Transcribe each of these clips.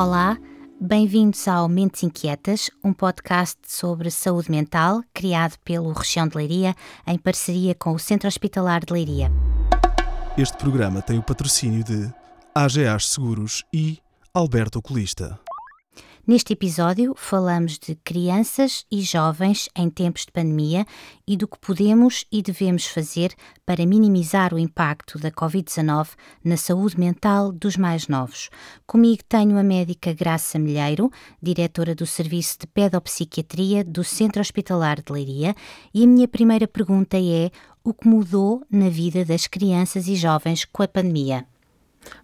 Olá, bem-vindos ao Mentes Inquietas, um podcast sobre saúde mental criado pelo Região de Leiria em parceria com o Centro Hospitalar de Leiria. Este programa tem o patrocínio de AGA Seguros e Alberto Oculista. Neste episódio, falamos de crianças e jovens em tempos de pandemia e do que podemos e devemos fazer para minimizar o impacto da Covid-19 na saúde mental dos mais novos. Comigo tenho a médica Graça Milheiro, diretora do Serviço de Pedopsiquiatria do Centro Hospitalar de Leiria, e a minha primeira pergunta é: o que mudou na vida das crianças e jovens com a pandemia?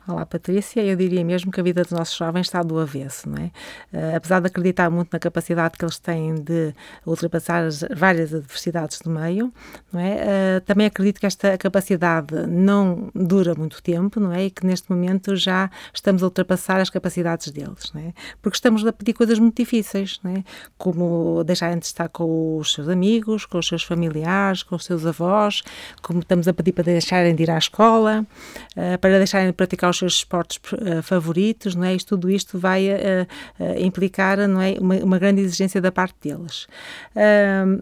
Olá, Patrícia. Eu diria mesmo que a vida dos nossos jovens está do avesso, não é? Uh, apesar de acreditar muito na capacidade que eles têm de ultrapassar as várias adversidades do meio, não é? Uh, também acredito que esta capacidade não dura muito tempo, não é? E que neste momento já estamos a ultrapassar as capacidades deles, não é? Porque estamos a pedir coisas muito difíceis, não é? Como deixarem de estar com os seus amigos, com os seus familiares, com os seus avós, como estamos a pedir para deixarem de ir à escola, uh, para deixarem de praticar os seus esportes uh, favoritos, não é? Isto, tudo isto vai uh, uh, implicar, não é, uma, uma, grande exigência da parte deles.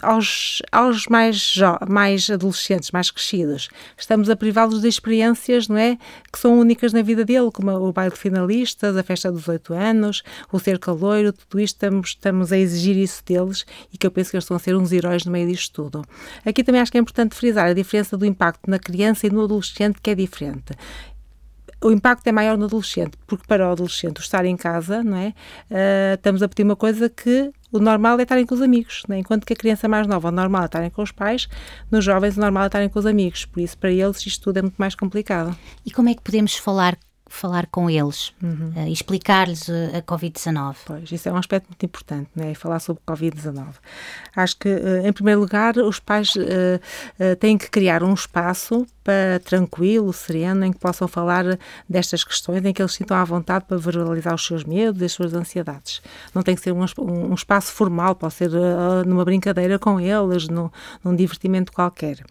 aos, aos mais, mais adolescentes, mais crescidos, estamos a privá-los de experiências, não é, que são únicas na vida dele, como o baile de finalistas, a festa dos oito anos, o ser caloiro, tudo isto estamos, estamos a exigir isso deles e que eu penso que eles estão a ser uns heróis no meio disto tudo. Aqui também acho que é importante frisar a diferença do impacto na criança e no adolescente, que é diferente o impacto é maior no adolescente, porque para o adolescente o estar em casa, não é? Uh, estamos a pedir uma coisa que o normal é estarem com os amigos, é? enquanto que a criança mais nova, o normal é estarem com os pais, nos jovens o normal é estarem com os amigos, por isso para eles isto tudo é muito mais complicado. E como é que podemos falar falar com eles uhum. uh, explicar-lhes a, Covid-19. Pois, isso é um aspecto muito importante, né? falar sobre Covid-19. Acho que, uh, em primeiro lugar, os pais uh, têm que criar um espaço para tranquilo, sereno, em que possam falar destas questões, em que eles sintam à vontade para verbalizar os seus medos, as suas ansiedades. Não tem que ser um, um espaço formal, pode ser numa brincadeira com eles, no, num divertimento qualquer.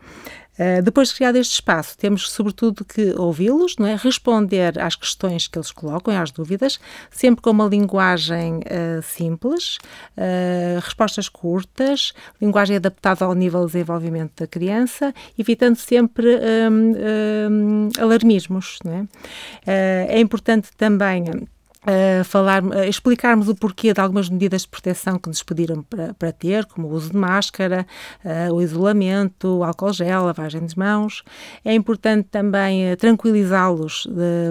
Uh, depois de criado este espaço, temos sobretudo que ouvi-los, não é? responder às questões que eles colocam, às dúvidas, sempre com uma linguagem uh, simples, uh, respostas curtas, linguagem adaptada ao nível de desenvolvimento da criança, evitando sempre um, um, alarmismos. É? é importante também Uh, falar, uh, explicarmos o porquê de algumas medidas de proteção que nos pediram para, para ter, como o uso de máscara, uh, o isolamento, o álcool gel, a lavagem de mãos. É importante também tranquilizá-los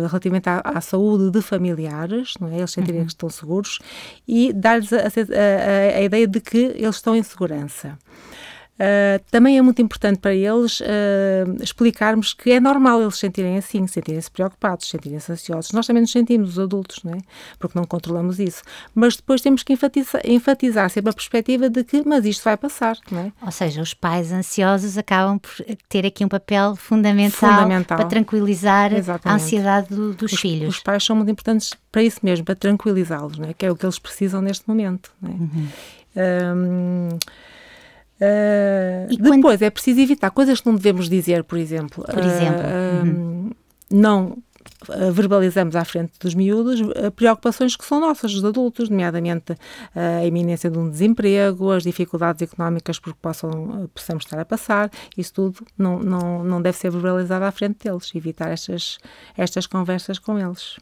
relativamente à, à, saúde de familiares, não é? eles sentirem uhum. que estão seguros, e dar-lhes a, a, a, ideia de que eles estão em segurança. Uh, também é muito importante para eles uh, explicarmos que é normal eles sentirem assim, sentirem-se preocupados, sentirem-se ansiosos. Nós também nos sentimos, os adultos, não é? Porque não controlamos isso. Mas depois temos que enfatizar, enfatizar sempre a perspectiva de que, mas isto vai passar, não é? Ou seja, os pais ansiosos acabam por ter aqui um papel fundamental, fundamental. para tranquilizar Exatamente. a ansiedade do, dos os, filhos. Os pais são muito importantes para isso mesmo, para tranquilizá-los, não é? Que é o que eles precisam neste momento, não é? Uhum. Um, Uh, depois quando... é preciso evitar coisas que não devemos dizer, por exemplo. Por exemplo. Uh, uhum. Não verbalizamos à frente dos miúdos preocupações que são nossas, dos adultos, nomeadamente a iminência de um desemprego, as dificuldades económicas por que possam, possamos estar a passar, isso tudo não, não, não deve ser verbalizado à frente deles, evitar estas, estas conversas com eles.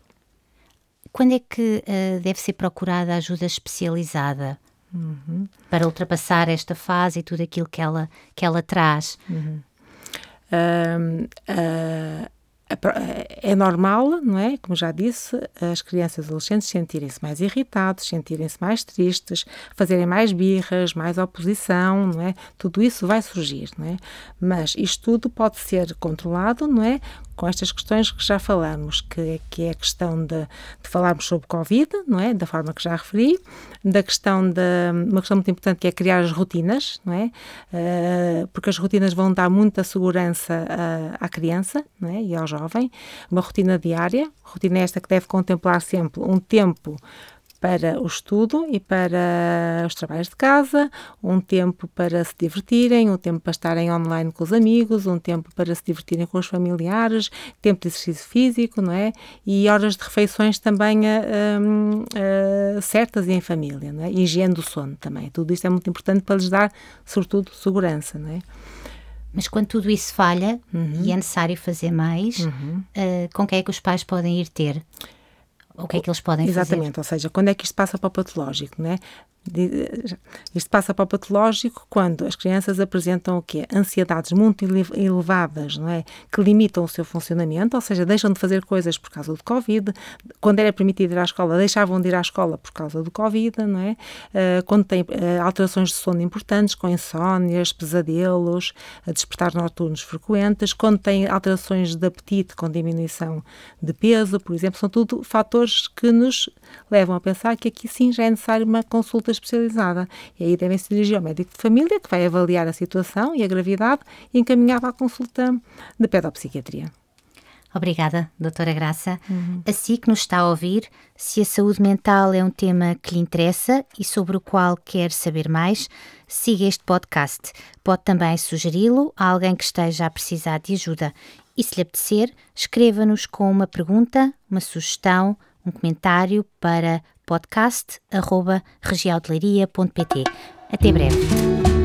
Quando é que uh, deve ser procurada ajuda especializada? Uhum. para ultrapassar esta fase e tudo aquilo que ela, que ela traz. Uhum. Uh, uh, é normal, não é? Como já disse, as crianças adolescentes sentirem-se mais irritados, sentirem-se mais tristes, fazerem mais birras, mais oposição, não é? Tudo isso vai surgir, não é? Mas isto tudo pode ser controlado, não é? Com estas questões que já falamos, que, que é a questão de, de falarmos sobre Covid, não é? Da forma que já referi, da questão de, uma questão muito importante que é criar as rotinas, não é? Uh, porque as rotinas vão dar muita segurança à, à criança, não é? E aos jovem, uma rotina diária, rotina esta que deve contemplar sempre um tempo para o estudo e para os trabalhos de casa, um tempo para se divertirem, um tempo para estarem online com os amigos, um tempo para se divertirem com os familiares, tempo de exercício físico, não é? E horas de refeições também uh, uh, certas e em família, não é? E higiene do sono também. Tudo isto é muito importante para lhes dar, sobretudo, segurança, não é? Mas quando tudo isso falha uhum. e é necessário fazer mais, uhum. uh, com quem é que os pais podem ir ter? O que é que eles podem Exatamente, fazer? Exatamente, ou seja, quando é que isto passa para o patológico, né? Isto passa para o patológico quando as crianças apresentam o quê? Ansiedades muito elevadas, não é? Que limitam o seu funcionamento, ou seja, deixam de fazer coisas por causa do Covid. Quando era permitido ir à escola, deixavam de ir à escola por causa do Covid, não é? Uh, quando tem uh, alterações de sono importantes, com insónias, pesadelos, despertar noturnos frequentes, quando tem alterações de apetite, com diminuição de peso, por exemplo, são tudo fatores que nos levam a pensar que aqui sim já é necessário uma consulta especializada. E aí devem se dirigir ao médico de família, que vai avaliar a situação e a gravidade e encaminhar para a consulta de pedopsiquiatria. Obrigada, doutora Graça. Uhum. Assim que nos está a ouvir, se a saúde mental é um tema que lhe interessa e sobre o qual quer saber mais, siga este podcast. Pode também sugeri-lo a alguém que esteja a precisar de ajuda. E se lhe apetecer, escreva-nos com uma pergunta, uma sugestão, um comentário para podcast.regialdeleiria.pt. Até breve.